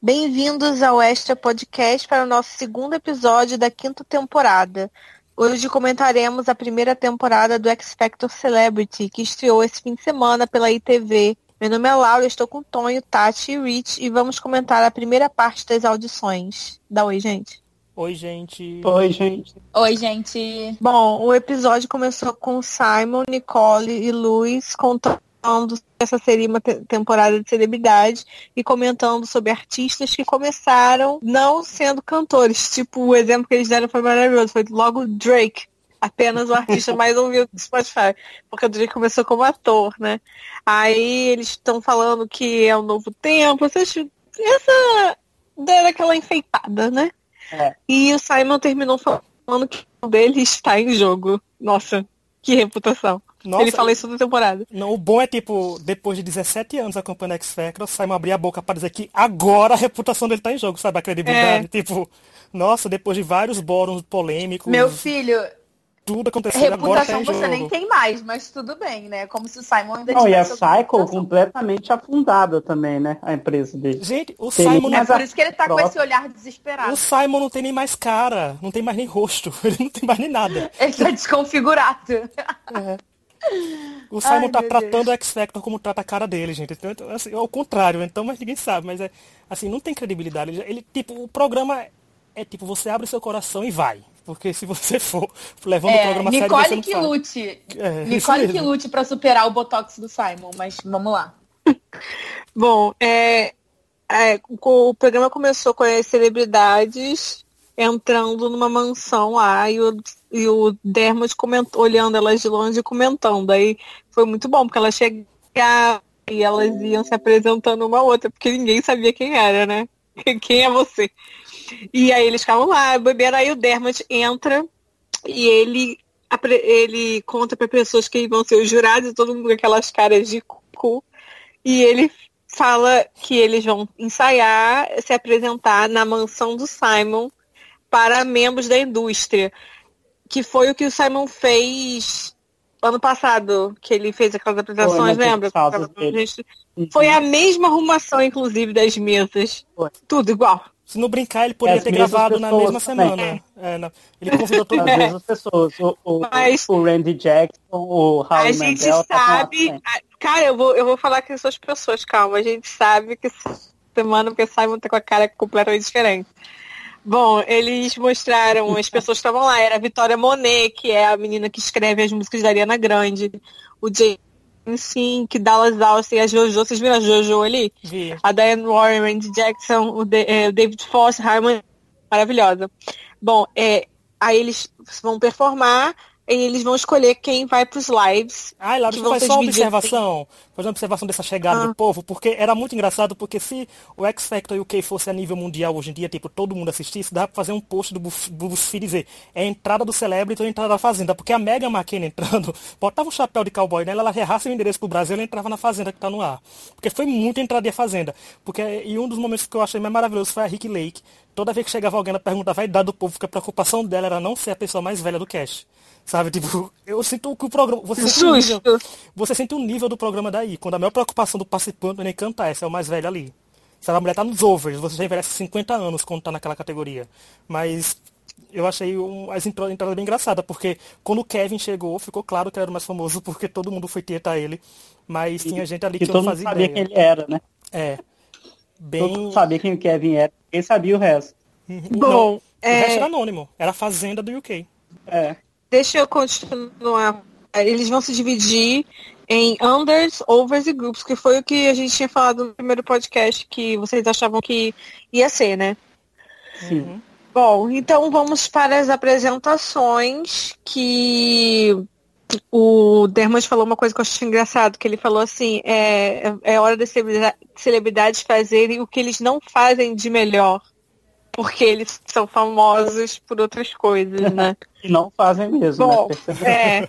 Bem-vindos ao Extra Podcast para o nosso segundo episódio da quinta temporada. Hoje comentaremos a primeira temporada do X Factor Celebrity, que estreou esse fim de semana pela ITV. Meu nome é Laura, estou com Tonho, Tati e Rich e vamos comentar a primeira parte das audições. Dá oi, gente. Oi, gente. Oi, gente. Oi, gente. Bom, o episódio começou com Simon, Nicole e Luiz contando essa seria uma te temporada de celebridade e comentando sobre artistas que começaram não sendo cantores. Tipo, o exemplo que eles deram foi maravilhoso. Foi logo Drake, apenas o artista mais ouvido do Spotify. Porque o Drake começou como ator, né? Aí eles estão falando que é um novo tempo. Essa, essa deram aquela enfeitada, né? É. E o Simon terminou falando que o dele está em jogo. Nossa, que reputação. Nossa, ele fala isso toda temporada. Não, o bom é tipo, depois de 17 anos acompanhando X Factor, Simon abrir a boca para dizer que agora a reputação dele tá em jogo, sabe? A credibilidade. É. Tipo, nossa, depois de vários bóruns polêmicos. Meu filho, tudo acontecendo agora tá você nem tem mais, mas tudo bem, né? Como se o Simon ainda Não, e a Cycle completamente afundada também, né? A empresa dele. Gente, o tem Simon não... É por isso que ele tá própria. com esse olhar desesperado. O Simon não tem nem mais cara, não tem mais nem rosto, ele não tem mais nem nada. ele tá desconfigurado. É. O Simon Ai, tá tratando Deus. o X Factor como trata a cara dele, gente. Então, então, assim, é o contrário, então, mas ninguém sabe. Mas é assim, não tem credibilidade. Ele, ele, tipo, o programa é tipo, você abre seu coração e vai. Porque se você for levando é, o programa Nicole sério, que lute. É, Nicole que lute para superar o Botox do Simon, mas vamos lá. Bom, é, é, o programa começou com as celebridades entrando numa mansão lá e o, e o Dermot comentou, olhando elas de longe e comentando. Aí foi muito bom, porque elas chegavam e elas iam se apresentando uma outra, porque ninguém sabia quem era, né? Quem é você? E aí eles ficavam lá, bebendo, aí o Dermot entra e ele, ele conta para pessoas que vão ser os jurados, todo mundo com aquelas caras de cu. E ele fala que eles vão ensaiar, se apresentar na mansão do Simon para membros da indústria. Que foi o que o Simon fez ano passado, que ele fez aquelas apresentações, foi, lembra? Foi a mesma arrumação, inclusive, das mesas. Foi. Tudo igual. Se não brincar, ele poderia ter gravado na mesma semana. É, não. Ele convidou todas as mesmas pessoas. O, o, Mas, o Randy Jackson, o Raul A gente Mandel, tá sabe. Tá cara, eu vou, eu vou falar que são as pessoas, calma. A gente sabe que semana porque Simon tá com a cara completamente diferente. Bom, eles mostraram, as pessoas que estavam lá, era a Vitória Monet, que é a menina que escreve as músicas da Ariana Grande, o James que Dallas Austin e a Jojo, vocês viram a Jojo ali? Vi. A Diane Warren, Randy Jackson, o, de, o David Foster, Harmon, maravilhosa. Bom, é, aí eles vão performar eles vão escolher quem vai para os lives. Ai, Laura, faz só uma observação. Faz uma observação dessa chegada ah. do povo, porque era muito engraçado, porque se o X Factor e o K fosse a nível mundial hoje em dia, tipo, todo mundo assistisse, dá pra fazer um post do BuzzFeed dizer, é a entrada do Celebrity ou a entrada da Fazenda, porque a Mega McKenna entrando, botava um chapéu de cowboy nela, ela errasse o endereço pro Brasil, ela entrava na Fazenda que tá no ar. Porque foi muito entrada de Fazenda. Porque, e um dos momentos que eu achei mais maravilhoso foi a Rick Lake. Toda vez que chegava alguém, ela perguntava a idade do povo, porque a preocupação dela era não ser a pessoa mais velha do cast. Sabe, tipo, eu sinto que o programa. Você sente, um nível, você sente o nível do programa daí. Quando a maior preocupação do participante não é nem cantar, essa é o mais velho ali. Sabe, a mulher tá nos overs, você já envelhece 50 anos quando tá naquela categoria. Mas eu achei um, as entradas bem engraçada, porque quando o Kevin chegou, ficou claro que ele era o mais famoso, porque todo mundo foi tietar ele. Mas tinha gente ali que, que não fazia sabia ideia. quem ele era, né? É. Bem... Todo mundo sabia quem o Kevin era, quem sabia o resto. Bom, não, é... o resto era anônimo, era a Fazenda do UK. É. Deixa eu continuar. Eles vão se dividir em unders, overs e groups, que foi o que a gente tinha falado no primeiro podcast que vocês achavam que ia ser, né? Sim. Uhum. Bom, então vamos para as apresentações que o Dermot falou uma coisa que eu achei engraçado, que ele falou assim, é, é hora das celebridades fazerem o que eles não fazem de melhor porque eles são famosos por outras coisas, né? e não fazem mesmo. Bom, né? é.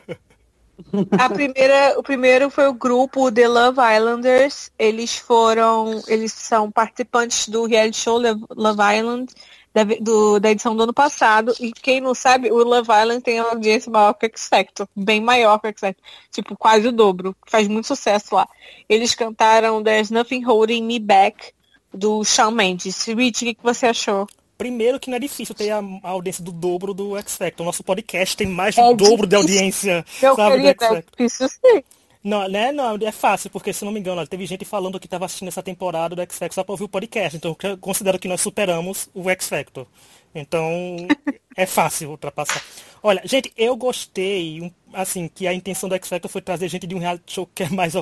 A primeira, o primeiro foi o grupo The Love Islanders. Eles foram, eles são participantes do reality show Love Island da, do, da edição do ano passado. E quem não sabe, o Love Island tem uma audiência maior que o X Factor, bem maior que o X Factor, tipo quase o dobro. Faz muito sucesso lá. Eles cantaram There's Nothing Holding Me Back do Shawn Mendes. Rich, o que, que você achou? Primeiro que não é difícil ter a, a audiência do dobro do X Factor. O nosso podcast tem mais do é dobro de audiência. Meu sabe, querido, é difícil sim. Não, né? Não, é fácil, porque se não me engano, teve gente falando que estava assistindo essa temporada do X Factor só para ouvir o podcast. Então eu considero que nós superamos o X Factor. Então é fácil ultrapassar. Olha, gente, eu gostei, assim, que a intenção do X Factor foi trazer gente de um reality show que é mais,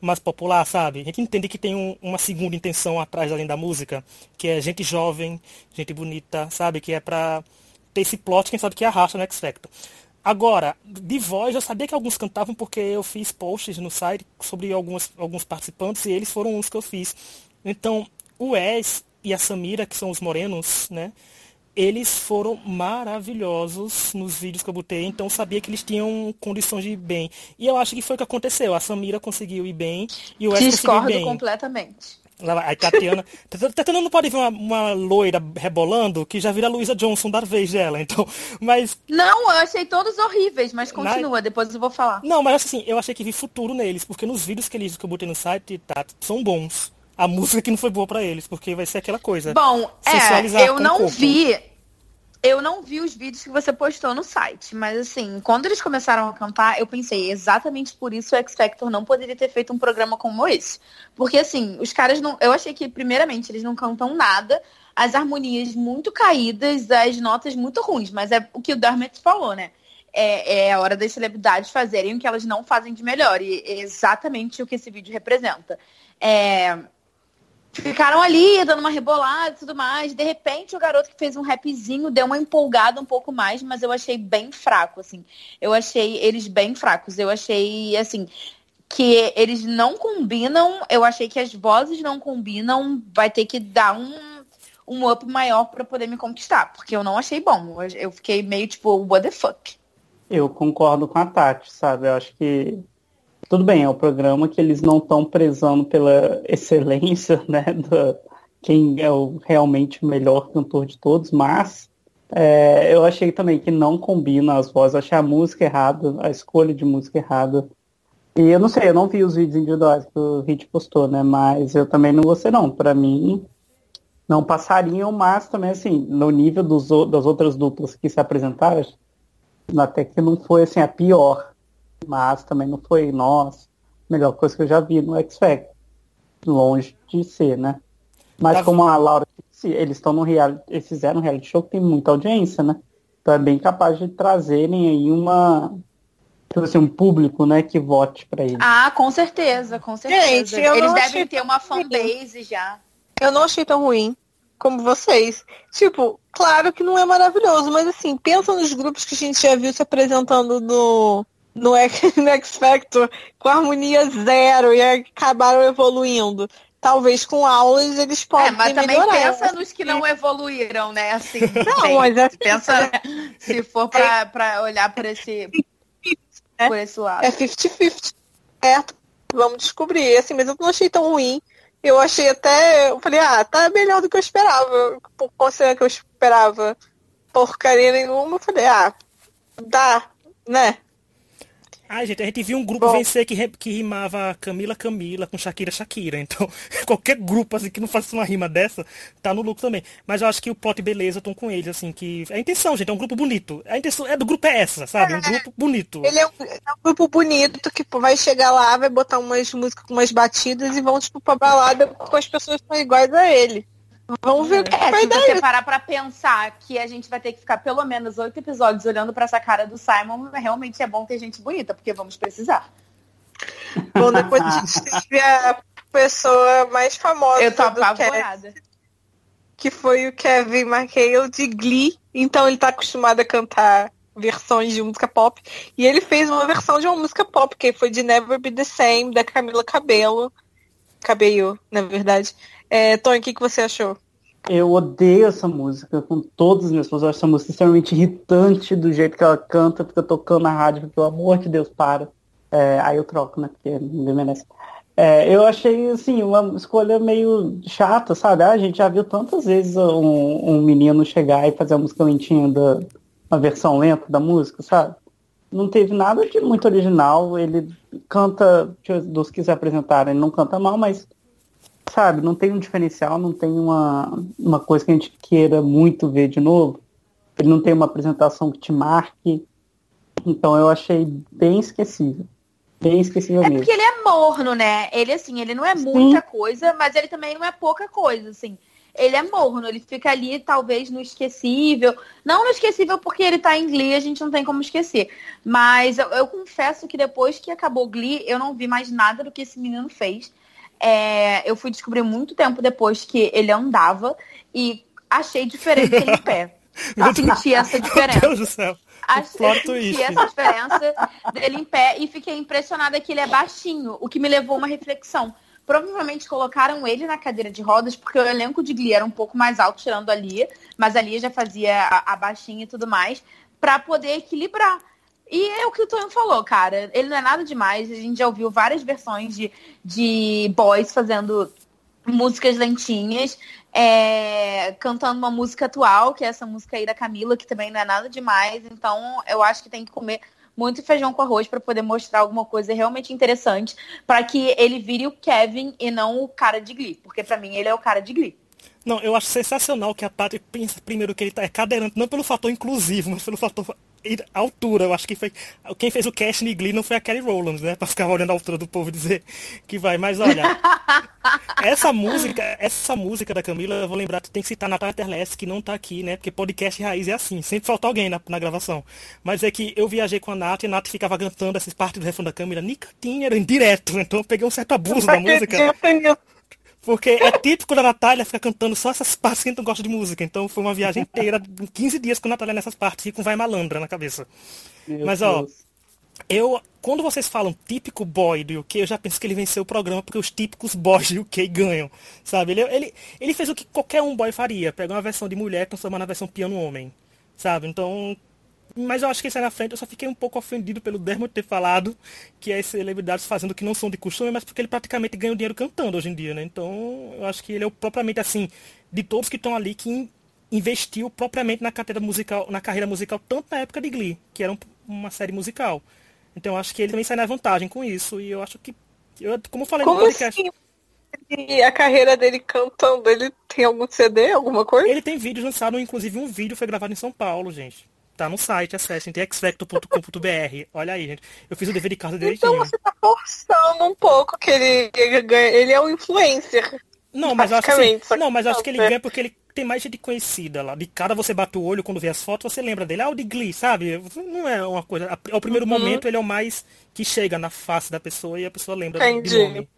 mais popular, sabe? A gente entende que tem um, uma segunda intenção atrás, além da música, que é gente jovem, gente bonita, sabe? Que é pra ter esse plot, quem sabe que arrasta no X Factor. Agora, de voz, eu sabia que alguns cantavam porque eu fiz posts no site sobre alguns, alguns participantes e eles foram uns que eu fiz. Então, o Wes e a Samira, que são os morenos, né? Eles foram maravilhosos nos vídeos que eu botei, então sabia que eles tinham condições de ir bem. E eu acho que foi o que aconteceu. A Samira conseguiu ir bem e o Wes conseguiu ir bem. completamente. A Tatiana. Tatiana não pode ver uma, uma, loira rebolando que já vira a Luísa Johnson da vez dela, então. Mas. Não, eu achei todos horríveis, mas continua, Na... depois eu vou falar. Não, mas assim, eu achei que vi futuro neles, porque nos vídeos que eles que eu botei no site, tá, são bons. A música que não foi boa para eles, porque vai ser aquela coisa. Bom, é, eu não vi eu não vi os vídeos que você postou no site, mas assim, quando eles começaram a cantar, eu pensei, exatamente por isso o X Factor não poderia ter feito um programa como esse. Porque assim, os caras não. Eu achei que, primeiramente, eles não cantam nada, as harmonias muito caídas, as notas muito ruins, mas é o que o Dermot falou, né? É, é a hora das celebridades fazerem o que elas não fazem de melhor. E é exatamente o que esse vídeo representa. É, ficaram ali dando uma rebolada e tudo mais. De repente, o garoto que fez um rapzinho deu uma empolgada um pouco mais, mas eu achei bem fraco, assim. Eu achei eles bem fracos. Eu achei, assim, que eles não combinam. Eu achei que as vozes não combinam. Vai ter que dar um, um up maior para poder me conquistar, porque eu não achei bom. Eu fiquei meio tipo, what the fuck. Eu concordo com a Tati, sabe? Eu acho que tudo bem, é um programa que eles não estão prezando pela excelência, né, do, quem é o realmente o melhor cantor de todos, mas é, eu achei também que não combina as vozes, achei a música errada, a escolha de música errada. E eu não sei, eu não vi os vídeos individuais que o Hit postou, né, mas eu também não gostei não. Para mim, não passariam, mas também assim, no nível dos, das outras duplas que se apresentaram, até que não foi assim a pior mas também não foi, nossa, melhor coisa que eu já vi no X Factor. Longe de ser, né? Mas tá como a Laura disse, eles estão no reality, eles fizeram um reality show que tem muita audiência, né? Então é bem capaz de trazerem aí uma tipo assim, um público, né, que vote para eles. Ah, com certeza, com certeza. Gente, eles devem ter uma fanbase já. Eu não achei tão ruim como vocês. Tipo, claro que não é maravilhoso, mas assim, pensa nos grupos que a gente já viu se apresentando no no X, no X Factor com harmonia zero e acabaram evoluindo. Talvez com aulas eles possam. É, mas também melhorar. pensa nos que não evoluíram, né? Assim, não, mas é pensa, né? se for para é, olhar por esse, é, por esse lado. É 50-50. Certo? Vamos descobrir. Assim, mas eu não achei tão ruim. Eu achei até. Eu falei, ah, tá melhor do que eu esperava. Considerando que eu esperava porcaria nenhuma, eu falei, ah, dá, né? Ai, gente, a gente viu um grupo Bom. vencer que, que rimava Camila Camila com Shakira Shakira. Então, qualquer grupo assim que não faça uma rima dessa, tá no lucro também. Mas eu acho que o plot beleza estão com eles, assim, que. A intenção, gente, é um grupo bonito. A intenção é do grupo é essa, sabe? É, um grupo bonito. Ele é um, é um, grupo bonito que vai chegar lá, vai botar umas músicas com umas batidas e vão, tipo, pra balada com as pessoas que são iguais a ele. Vamos ver o que é, vai se dar. Se você parar pra pensar que a gente vai ter que ficar pelo menos oito episódios olhando pra essa cara do Simon, realmente é bom ter gente bonita, porque vamos precisar. Bom, depois a gente teve a pessoa mais famosa Eu tô apavorada. Cast, que foi o Kevin McHale de Glee. Então ele tá acostumado a cantar versões de música pop. E ele fez uma versão de uma música pop, que foi de Never Be The Same, da Camila Cabello. Cabello, na verdade. É, Tony, o que, que você achou? Eu odeio essa música com as minhas pessoas. Eu acho essa música extremamente irritante do jeito que ela canta, fica tocando na rádio, pelo amor de Deus, para. É, aí eu troco, né? Porque ninguém merece. É, eu achei, assim, uma escolha meio chata, sabe? Ah, a gente já viu tantas vezes um, um menino chegar e fazer a música lentinha da uma versão lenta da música, sabe? Não teve nada de muito original. Ele canta, dos que se apresentaram, ele não canta mal, mas sabe, não tem um diferencial, não tem uma, uma coisa que a gente queira muito ver de novo. Ele não tem uma apresentação que te marque. Então eu achei bem esquecível. Bem esquecível é mesmo. porque ele é morno, né? Ele, assim, ele não é muita Sim. coisa, mas ele também não é pouca coisa, assim. Ele é morno, ele fica ali, talvez, no esquecível. Não no esquecível porque ele tá em Glee, a gente não tem como esquecer. Mas eu, eu confesso que depois que acabou Glee, eu não vi mais nada do que esse menino fez. É, eu fui descobrir muito tempo depois que ele andava e achei diferente ele em pé. Eu senti essa diferença. Meu Deus do céu. Achei essa diferença dele em pé e fiquei impressionada que ele é baixinho, o que me levou a uma reflexão. Provavelmente colocaram ele na cadeira de rodas, porque o elenco de Glee era um pouco mais alto, tirando a Lia, mas a Lia já fazia a, a baixinha e tudo mais, para poder equilibrar. E é o que o Tonho falou, cara. Ele não é nada demais. A gente já ouviu várias versões de, de boys fazendo músicas lentinhas, é, cantando uma música atual, que é essa música aí da Camila, que também não é nada demais. Então, eu acho que tem que comer muito feijão com arroz para poder mostrar alguma coisa realmente interessante, para que ele vire o Kevin e não o cara de Glee, porque para mim ele é o cara de Glee. Não, eu acho sensacional que a Tati pensa primeiro que ele tá, é cadeirante, não pelo fator inclusivo, mas pelo fator altura. Eu acho que foi. Quem fez o cast no Glee não foi a Kelly Rowland, né? Pra ficar olhando a altura do povo e dizer que vai. Mas olha, essa música, essa música da Camila, eu vou lembrar, tu tem que citar a Natália Terlessi, que não tá aqui, né? Porque podcast raiz é assim, sempre falta alguém na, na gravação. Mas é que eu viajei com a Nath e a Nath ficava cantando essas partes do refrão da Camila, Nicotinha, era indireto, então eu peguei um certo abuso da música. Porque é típico da Natália ficar cantando só essas partes que a gente não gosta de música. Então foi uma viagem inteira, 15 dias com a Natália nessas partes e com Vai Malandra na cabeça. Meu Mas, ó, Deus. eu, quando vocês falam típico boy do UK, eu já penso que ele venceu o programa porque os típicos boys do UK ganham, sabe? Ele, ele, ele fez o que qualquer um boy faria, pegar uma versão de mulher e transformar na versão piano homem, sabe? Então, mas eu acho que isso aí na frente eu só fiquei um pouco ofendido pelo Dermot ter falado que as celebridades fazendo o que não são de costume, mas porque ele praticamente ganha o dinheiro cantando hoje em dia, né? Então eu acho que ele é o, propriamente assim, de todos que estão ali, que investiu propriamente na carreira musical, na carreira musical, tanto na época de Glee, que era um, uma série musical. Então eu acho que ele também sai na vantagem com isso. E eu acho que. Eu, como eu falei como no podcast. Assim? E a carreira dele cantando, ele tem algum CD, alguma coisa? Ele tem vídeos lançados, inclusive um vídeo foi gravado em São Paulo, gente. Tá no site, acessem, tem xfactor.com.br. Olha aí, gente. Eu fiz o dever de casa direitinho. Então você tá forçando um pouco que ele, ele ganha. Ele é um influencer. Não, mas eu acho que, assim, não, mas acho que ele ganha porque ele tem mais gente conhecida lá. De cara você bate o olho quando vê as fotos, você lembra dele. Ah, o de Glee, sabe? Não é uma coisa. Ao primeiro uhum. momento ele é o mais que chega na face da pessoa e a pessoa lembra Entendi. do nome.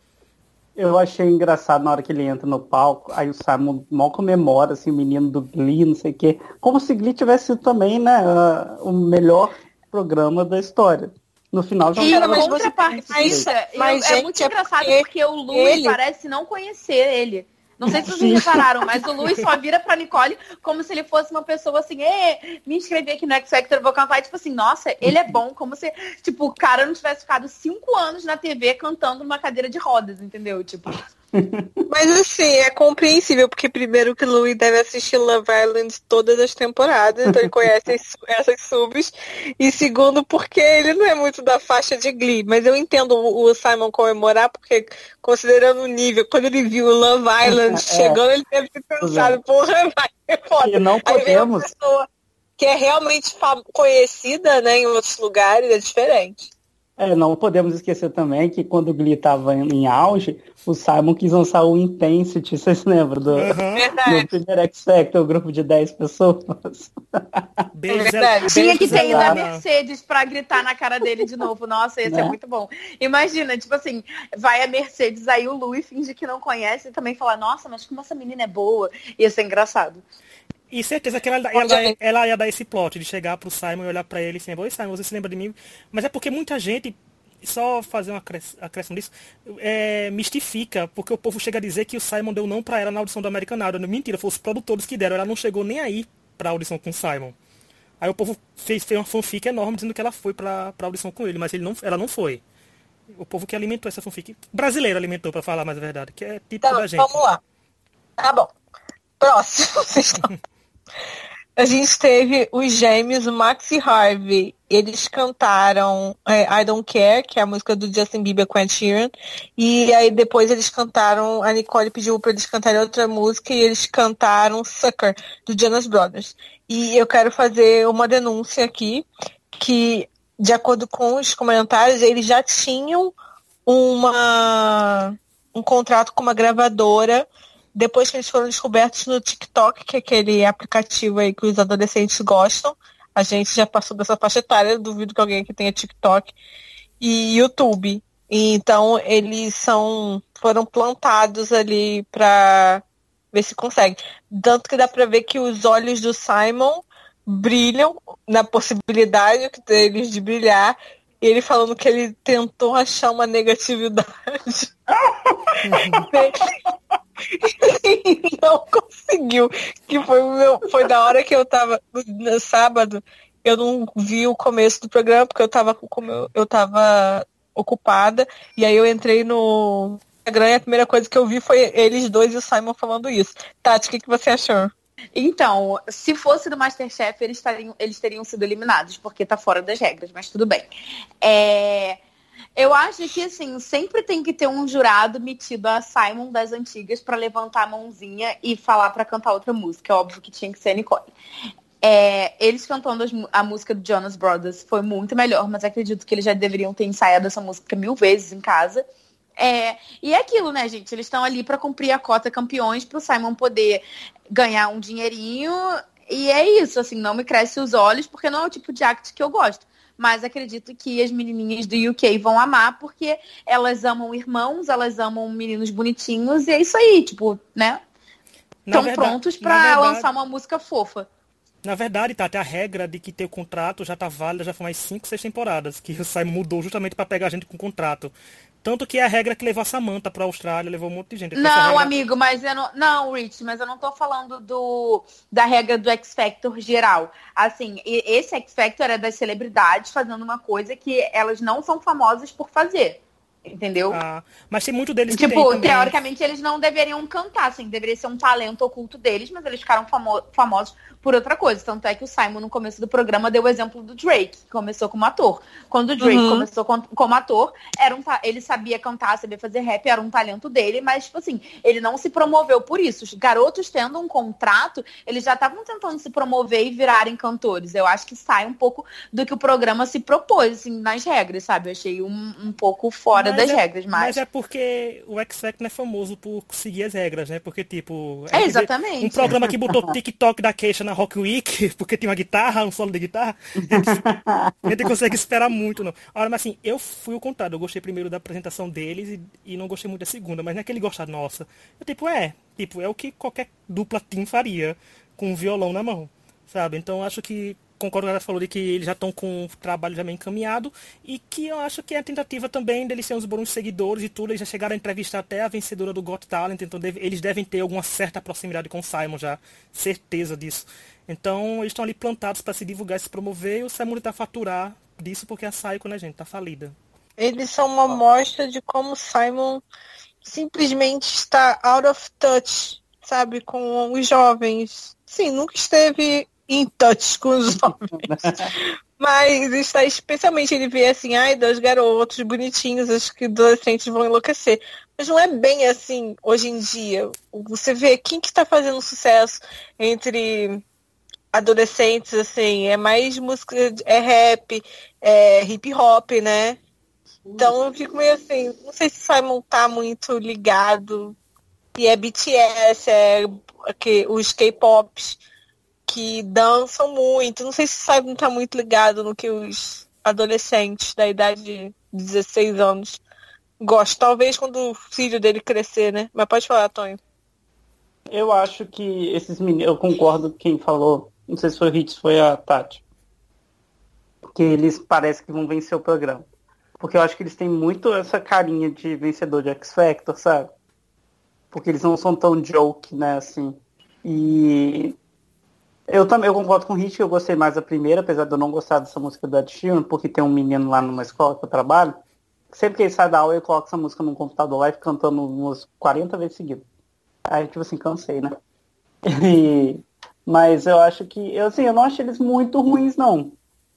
Eu achei engraçado na hora que ele entra no palco, aí o Simon mal comemora, assim, o menino do Glee, não sei o quê. Como se Glee tivesse sido também, né, uh, o melhor programa da história. No final já E era mais contrapartida, mas, é muito é engraçado porque, porque o Louis ele... parece não conhecer ele. Não sei se vocês repararam, mas o Luiz só vira pra Nicole como se ele fosse uma pessoa assim, me inscrevi aqui no X Factor, vou cantar. E, tipo assim, nossa, ele é bom, como se, tipo, o cara não tivesse ficado cinco anos na TV cantando numa cadeira de rodas, entendeu? Tipo. Mas assim, é compreensível, porque primeiro que o Louis deve assistir Love Island todas as temporadas, então ele conhece essas subs. E segundo, porque ele não é muito da faixa de Glee. Mas eu entendo o Simon comemorar, porque considerando o nível, quando ele viu o Love Island é. chegando, ele deve ter pensado, porra, vai ser foda. E não podemos. que é realmente conhecida né, em outros lugares, é diferente. É, não podemos esquecer também que quando o Glee estava em auge, o Simon quis lançar o Intensity, vocês lembram do, uhum. do primeiro X Factor, o grupo de 10 pessoas? É Tinha que ter ido a Mercedes para gritar na cara dele de novo. Nossa, esse é né? é muito bom. Imagina, tipo assim, vai a Mercedes, aí o Louis finge que não conhece e também fala, nossa, mas como essa menina é boa. Ia ser engraçado. E certeza que ela, ela, ela, ia dar esse plot de chegar pro Simon e olhar para ele e assim, oi Simon, você se lembra de mim? Mas é porque muita gente, só fazer uma acréscimo disso, é, mistifica, porque o povo chega a dizer que o Simon deu não para ela na audição do American Idol. Mentira, foram os produtores que deram, ela não chegou nem aí pra audição com o Simon. Aí o povo fez, fez uma fanfic enorme dizendo que ela foi pra, pra audição com ele, mas ele não, ela não foi. O povo que alimentou essa fanfic, brasileiro alimentou, para falar mais a verdade, que é tipo então, da gente. Vamos lá. Tá bom. Próximo. a gente teve os gêmeos, Max e Harvey. Eles cantaram é, I Don't Care, que é a música do Justin Bieber com Ed Sheeran. E aí depois eles cantaram, a Nicole pediu para eles cantarem outra música e eles cantaram Sucker, do Jonas Brothers. E eu quero fazer uma denúncia aqui, que de acordo com os comentários, eles já tinham uma, um contrato com uma gravadora depois que eles foram descobertos no TikTok, que é aquele aplicativo aí que os adolescentes gostam. A gente já passou dessa faixa etária, duvido que alguém aqui tenha TikTok. E YouTube. E, então eles são foram plantados ali para ver se consegue. Tanto que dá para ver que os olhos do Simon brilham na possibilidade deles de brilhar. E ele falando que ele tentou achar uma negatividade. não conseguiu. Que foi, meu, foi da hora que eu tava no sábado. Eu não vi o começo do programa, porque eu tava, como eu, eu tava ocupada. E aí eu entrei no Instagram e a primeira coisa que eu vi foi eles dois e o Simon falando isso. Tati, o que, que você achou? Então, se fosse do Masterchef, eles, teriam, eles teriam sido eliminados, porque tá fora das regras, mas tudo bem. É... Eu acho que, assim, sempre tem que ter um jurado metido a Simon das antigas para levantar a mãozinha e falar para cantar outra música. É óbvio que tinha que ser a Nicole. É, eles cantando a música do Jonas Brothers foi muito melhor, mas acredito que eles já deveriam ter ensaiado essa música mil vezes em casa. É, e é aquilo, né, gente? Eles estão ali para cumprir a cota campeões para o Simon poder ganhar um dinheirinho. E é isso, assim, não me cresce os olhos, porque não é o tipo de act que eu gosto mas acredito que as menininhas do UK vão amar porque elas amam irmãos, elas amam meninos bonitinhos e é isso aí, tipo, né? Estão prontos para lançar uma música fofa. Na verdade, tá, até a regra de que ter o contrato já tá válida já foi mais 5, 6 temporadas, que o Simon mudou justamente para pegar a gente com contrato. Tanto que é a regra que levou a Samantha pra Austrália, levou um monte de gente. Não, regra... amigo, mas eu não. Não, Rich, mas eu não tô falando do da regra do X Factor geral. Assim, esse X Factor é das celebridades fazendo uma coisa que elas não são famosas por fazer. Entendeu? Ah, mas tem muito deles tipo, que Tipo, teoricamente eles não deveriam cantar, assim, deveria ser um talento oculto deles, mas eles ficaram famo famosos por outra coisa. Tanto é que o Simon, no começo do programa, deu o exemplo do Drake, que começou como ator. Quando o Drake uhum. começou com, como ator, era um, ele sabia cantar, sabia fazer rap, era um talento dele, mas, tipo assim, ele não se promoveu por isso. Os garotos tendo um contrato, eles já estavam tentando se promover e virarem cantores. Eu acho que sai um pouco do que o programa se propôs, assim, nas regras, sabe? Eu achei um, um pouco fora mas das é, regras, mas... Mas é porque o X Factor é famoso por seguir as regras, né? Porque, tipo... É, exatamente. Um programa que botou TikTok da queixa na Rock Week, porque tem uma guitarra, um solo de guitarra, a gente consegue esperar muito, não. Olha, mas assim, eu fui o contrário, eu gostei primeiro da apresentação deles e, e não gostei muito da segunda, mas não é que ele gosta, nossa. Eu, tipo, é, tipo, é o que qualquer dupla team faria, com um violão na mão, sabe? Então acho que concordo com ela falou de que eles já estão com o trabalho já meio encaminhado e que eu acho que é a tentativa também deles serem os bons seguidores e tudo, eles já chegaram a entrevistar até a vencedora do Got Talent, então deve, eles devem ter alguma certa proximidade com o Simon já, certeza disso. Então eles estão ali plantados para se divulgar se promover e o Simon está faturar disso porque a Saiko, né, gente, tá falida. Eles são uma amostra de como o Simon simplesmente está out of touch, sabe, com os jovens. Sim, nunca esteve em touch com os homens. Mas está especialmente ele vê assim, ai, dois garotos bonitinhos, acho que adolescentes vão enlouquecer. Mas não é bem assim hoje em dia. Você vê quem que está fazendo sucesso entre adolescentes, assim, é mais música, é rap, é hip hop, né? Então eu fico meio assim, não sei se Simon tá muito ligado. E é BTS, é que, os K-pops que dançam muito. Não sei se sabe não tá muito ligado no que os adolescentes da idade de 16 anos gostam. Talvez quando o filho dele crescer, né? Mas pode falar, Tonho. Eu acho que esses meninos, eu concordo com quem falou, não sei se foi o Hits, foi a Tati, que eles parecem que vão vencer o programa. Porque eu acho que eles têm muito essa carinha de vencedor de X Factor, sabe? Porque eles não são tão joke, né, assim. E eu também eu concordo com o que eu gostei mais da primeira, apesar de eu não gostar dessa música do Ed Sheeran, porque tem um menino lá numa escola que eu trabalho. Sempre que ele sai da aula, eu coloco essa música no computador lá e fico cantando umas 40 vezes seguidas. Aí, tipo assim, cansei, né? E... Mas eu acho que, eu, assim, eu não achei eles muito ruins, não.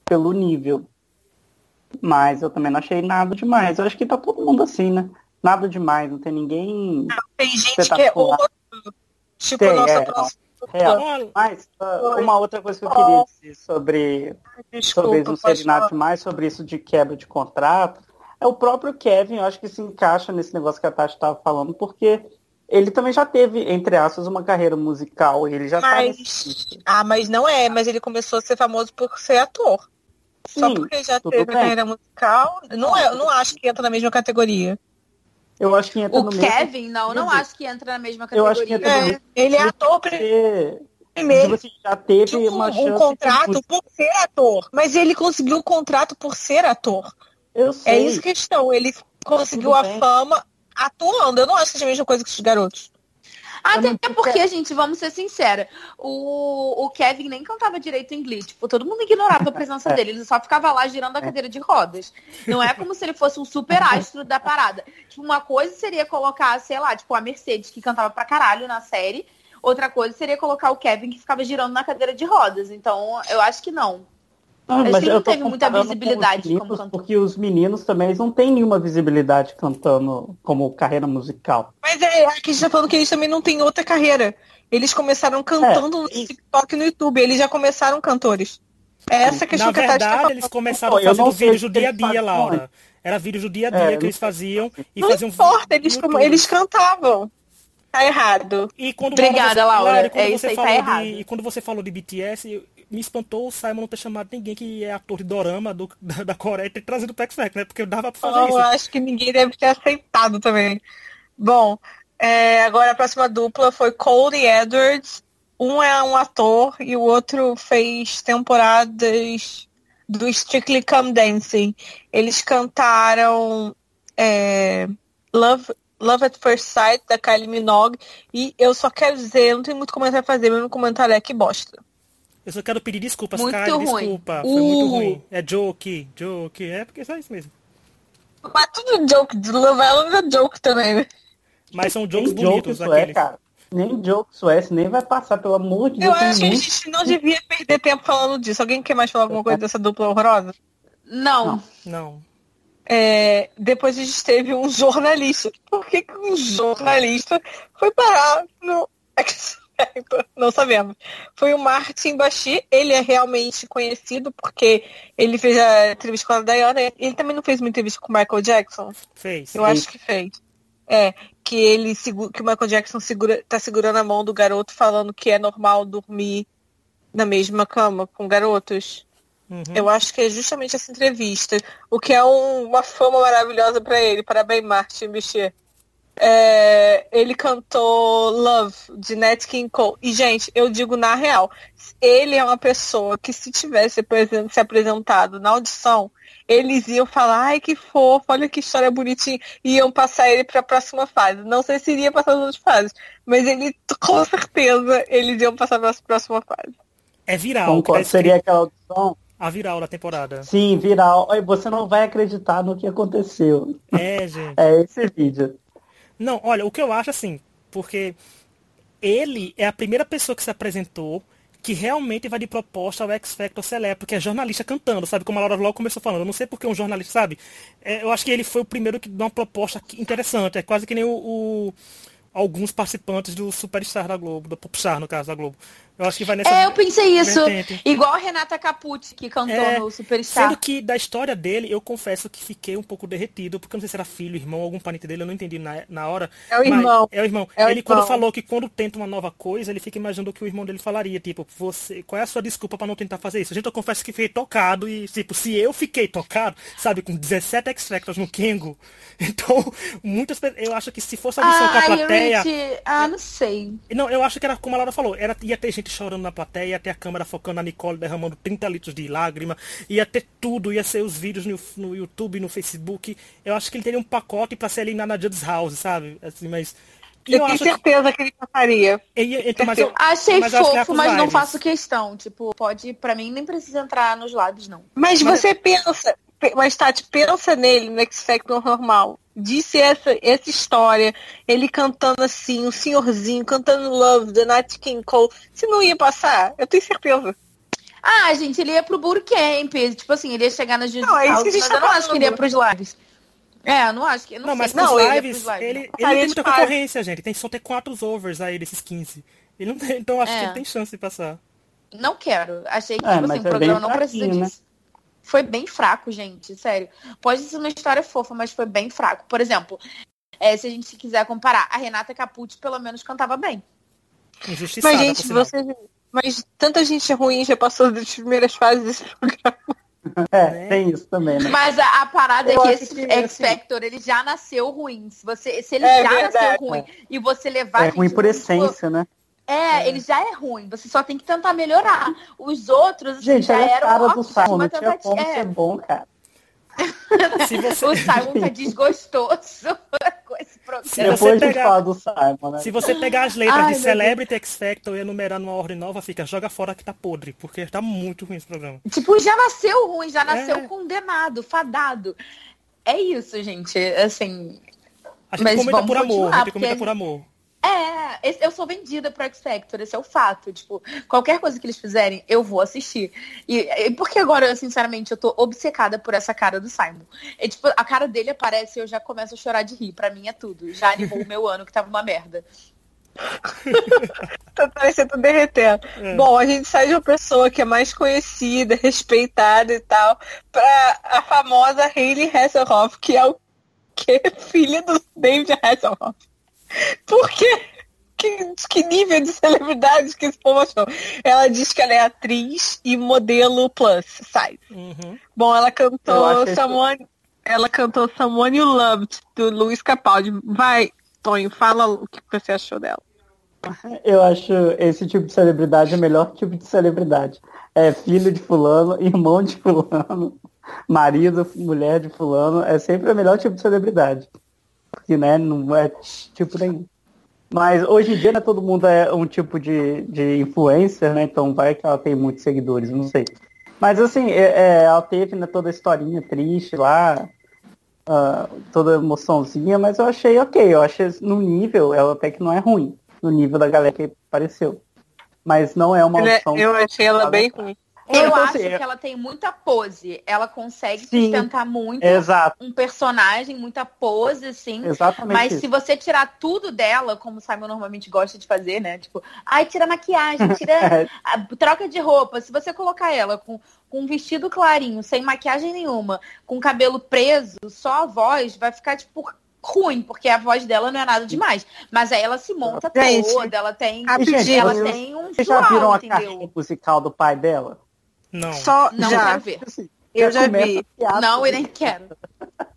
Pelo nível. Mas eu também não achei nada demais. Eu acho que tá todo mundo assim, né? Nada demais, não tem ninguém. Não, tem gente que é outro. Tipo, tem, nossa é, próxima. É, mas uh, uma outra coisa que eu queria dizer sobre Desculpa, seja nada demais sobre isso de quebra de contrato é o próprio Kevin, eu acho que se encaixa nesse negócio que a Tati estava falando, porque ele também já teve, entre aspas, uma carreira musical. Ele já mas... Ah, mas não é, mas ele começou a ser famoso por ser ator. Sim, Só porque já teve bem. carreira musical. Não, é, não acho que entra na mesma categoria. Eu acho que entra o no Kevin, mesmo... não, não acho que entra na mesma categoria. Eu acho que entra é, mesmo... Ele é ator primeiro. Primeiro, você já teve tipo, uma um contrato por ser ator, mas ele conseguiu o contrato por ser ator. Eu sei. É isso a questão. Ele conseguiu a fama atuando. Eu não acho que seja a mesma coisa que os garotos. Até porque, gente, vamos ser sincera, o, o Kevin nem cantava direito em Glee. Tipo, todo mundo ignorava a presença dele. Ele só ficava lá girando a cadeira de rodas. Não é como se ele fosse um super astro da parada. Tipo, uma coisa seria colocar, sei lá, tipo, a Mercedes, que cantava pra caralho na série. Outra coisa seria colocar o Kevin, que ficava girando na cadeira de rodas. Então, eu acho que não. Ah, mas ele não teve muita visibilidade meninos, como cantor. Porque os meninos também não têm nenhuma visibilidade cantando como carreira musical. Mas é, aqui a gente tá falando que eles também não têm outra carreira. Eles começaram cantando é, no TikTok e no YouTube. Eles já começaram cantores. É essa questão Na que verdade, a tá eles começaram fazendo vídeos do dia a dia, Laura. Era vídeos do dia a dia é, que eles faziam. E não faziam importa, eles, eles cantavam. Tá errado. E quando Obrigada, você, Laura. quando é você falou tá errado. De, e quando você falou de BTS, me espantou o Simon não ter chamado ninguém que é ator de dorama do, da, da Coreia e ter trazido o Tex né? Porque dava pra fazer oh, isso. Eu acho que ninguém deve ter aceitado também. Bom, é, agora a próxima dupla foi Cody Edwards. Um é um ator e o outro fez temporadas do Strictly Come Dancing. Eles cantaram é, Love, Love at First Sight, da Kylie Minogue. E eu só quero dizer, eu não tenho muito comentário a fazer, meu comentário é que bosta. Eu só quero pedir desculpas, muito Kylie, ruim. desculpa. Foi uh. muito ruim. É joke, joke. É porque é só isso mesmo. Mas tudo joke de Love Island é joke também, né? Mas são jokes nem bonitos joke aqueles. É, cara. Nem joke Suécia, nem vai passar, pelo amor de Deus. Eu acho que a gente não devia perder tempo falando disso. Alguém quer mais falar alguma coisa dessa dupla horrorosa? Não. Não. É, depois a gente teve um jornalista. Por que, que um jornalista foi parar no Não sabemos. Foi o Martin Bashir. Ele é realmente conhecido porque ele fez a entrevista com a Diana. Ele também não fez uma entrevista com o Michael Jackson? Fez. Eu acho que fez. É, que ele que o Michael Jackson segura, tá segurando a mão do garoto falando que é normal dormir na mesma cama com garotos. Uhum. Eu acho que é justamente essa entrevista. O que é um, uma fama maravilhosa para ele. Parabéns, Martin Bashir. É, ele cantou Love, de Nat King Cole. E, gente, eu digo na real, ele é uma pessoa que se tivesse se apresentado na audição, eles iam falar, ai que fofo, olha que história bonitinha, e iam passar ele para a próxima fase. Não sei se iria passar as outras fases, mas ele, com certeza, eles iam passar para a próxima fase. É viral. Então, seria aquela audição? A viral da temporada. Sim, viral. Você não vai acreditar no que aconteceu. É, gente. É esse vídeo. Não, olha, o que eu acho assim, porque ele é a primeira pessoa que se apresentou que realmente vai de proposta ao X Factor Celeb, porque é jornalista cantando, sabe? Como a Laura logo começou falando. Eu não sei porque um jornalista, sabe? É, eu acho que ele foi o primeiro que deu uma proposta interessante. É quase que nem o, o alguns participantes do Superstar da Globo, do Popstar, no caso da Globo. Eu acho que vai nessa. É, eu pensei isso. Vertente. Igual a Renata Capucci, que cantou é, no Superstar. Sendo que da história dele, eu confesso que fiquei um pouco derretido, porque eu não sei se era filho, irmão, algum parente dele, eu não entendi na, na hora. É o irmão. É o irmão. É o ele, irmão. quando falou que quando tenta uma nova coisa, ele fica imaginando o que o irmão dele falaria. Tipo, você, qual é a sua desculpa para não tentar fazer isso? Gente, eu confesso que fiquei tocado e, tipo, se eu fiquei tocado, sabe, com 17 X-Factors no Kengo, então, muitas Eu acho que se fosse a missão ah, com a plateia. Ah, não sei. Não, eu acho que era como a Laura falou, era, ia ter gente chorando na plateia ia ter a câmera focando na Nicole derramando 30 litros de lágrima, ia ter tudo, ia ser os vídeos no, no YouTube, no Facebook. Eu acho que ele teria um pacote para ser eliminado na Judge House, sabe? Assim, mas eu, eu tenho certeza que... que ele passaria. então, mas eu, Achei mas fofo, mas não faço questão. Tipo, pode, para mim, nem precisa entrar nos lados, não. Mas, mas, você pensa, mas Tati, pensa nele no X Factor normal. Disse essa, essa história, ele cantando assim, um senhorzinho, cantando Love, The Night King Cole. Se não ia passar, eu tenho certeza. Ah, gente, ele ia pro bootcamp. Tipo assim, ele ia chegar nas Não, é isso que a gente tá eu não acho que ele ia pros lives. É, eu não acho que. Não, não mas não, lives, lives, ele, ele, ele tem muita concorrência, gente. Tem só ter quatro overs aí desses 15. Ele não tem, então acho é. que ele tem chance de passar. Não quero. Achei que, é, tipo assim, o é programa não precisa né? disso. Foi bem fraco, gente, sério. Pode ser uma história fofa, mas foi bem fraco. Por exemplo, é, se a gente quiser comparar, a Renata Capucci pelo menos cantava bem. Mas, gente, você. Mas tanta gente ruim já passou das primeiras fases desse programa. É, né? tem isso também, né? Mas a, a parada Eu é que esse que, X assim, Factor, ele já nasceu ruim. Se, você, se ele é já verdade, nasceu ruim e você levar... É ruim por essência, né? É, é, ele já é ruim. Você só tem que tentar melhorar. Os outros Gente, já eram cara do Simon, não tinha como é. ser bom, cara. Você... o Simon tá desgostoso com esse programa. Se Depois pegar... de falar do Simon, né? Se você pegar as letras Ai, de Celebrity X Factor e enumerar numa ordem nova, fica joga fora que tá podre, porque tá muito ruim esse programa. Tipo, já nasceu ruim, já nasceu é. condenado, fadado. É isso, gente. Assim. A gente comenta por amor, a gente comenta por amor. É, eu sou vendida pro X Factor, esse é o fato. Tipo, qualquer coisa que eles fizerem, eu vou assistir. E, e porque agora, sinceramente, eu tô obcecada por essa cara do Simon. E, tipo, a cara dele aparece e eu já começo a chorar de rir. Pra mim é tudo. Já animou o meu ano que tava uma merda. tá parecendo derreter. É. Bom, a gente sai de uma pessoa que é mais conhecida, respeitada e tal, pra a famosa Hayley Hasselhoff, que é o que? Filha do David Hasselhoff. Por quê? Que, que nível de celebridade que esse povo achou? Ela diz que ela é atriz e modelo plus size. Uhum. Bom, ela cantou Someone, ela cantou Someone You Loved, do Luiz Capaldi. Vai, Tonho, fala o que você achou dela. Eu acho esse tipo de celebridade o melhor tipo de celebridade. É filho de fulano, irmão de fulano, marido, mulher de fulano. É sempre o melhor tipo de celebridade que né, não é tipo nenhum. Mas hoje em dia né, todo mundo é um tipo de, de influencer, né? Então vai que ela tem muitos seguidores, não sei. Mas assim, é, é, ela teve né, toda a historinha triste lá, uh, toda emoçãozinha, mas eu achei ok, eu achei no nível, ela até que não é ruim, no nível da galera que apareceu. Mas não é uma é, opção. Eu achei ela bem ruim. Eu então, acho assim, que ela tem muita pose. Ela consegue sim, sustentar muito exato. um personagem, muita pose, assim. Exatamente. Mas isso. se você tirar tudo dela, como o Simon normalmente gosta de fazer, né? Tipo, ai, tira maquiagem, tira. a, troca de roupa. Se você colocar ela com, com um vestido clarinho, sem maquiagem nenhuma, com cabelo preso, só a voz, vai ficar, tipo, ruim, porque a voz dela não é nada demais. Mas aí ela se monta gente, toda, ela tem. Gente, ela tem um. Vocês já viram a carreira musical do pai dela? Não. Só não já. quero ver. Assim, eu já vi. Não, eu nem quero.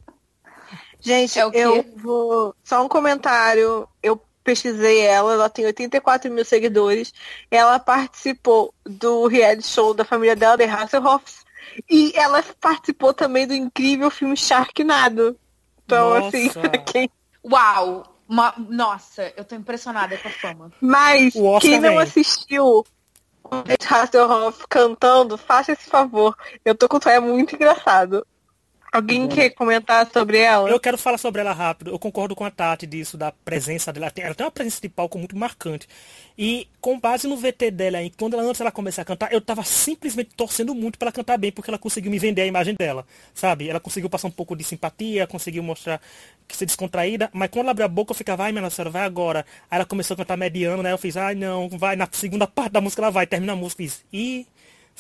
Gente, é eu vou. Só um comentário. Eu pesquisei ela, ela tem 84 mil seguidores. Ela participou do reality show da família dela, The Hasselhoffs. E ela participou também do incrível filme Sharknado. Então, Nossa. assim, quem. Uau! Uma... Nossa, eu tô impressionada com a fama. Mas, quem não assistiu Hasselhoff cantando, faça esse favor. Eu tô com o é muito engraçado. Alguém quer comentar sobre ela? Eu quero falar sobre ela rápido. Eu concordo com a Tati disso, da presença dela. Ela tem uma presença de palco muito marcante. E com base no VT dela aí, quando ela, antes ela começar a cantar, eu tava simplesmente torcendo muito para ela cantar bem, porque ela conseguiu me vender a imagem dela, sabe? Ela conseguiu passar um pouco de simpatia, conseguiu mostrar que ser descontraída, mas quando ela abriu a boca eu ficava, ai, minha senhora, vai agora. Aí ela começou a cantar mediano, né? Eu fiz, ai, não, vai. Na segunda parte da música ela vai, termina a música e fiz, e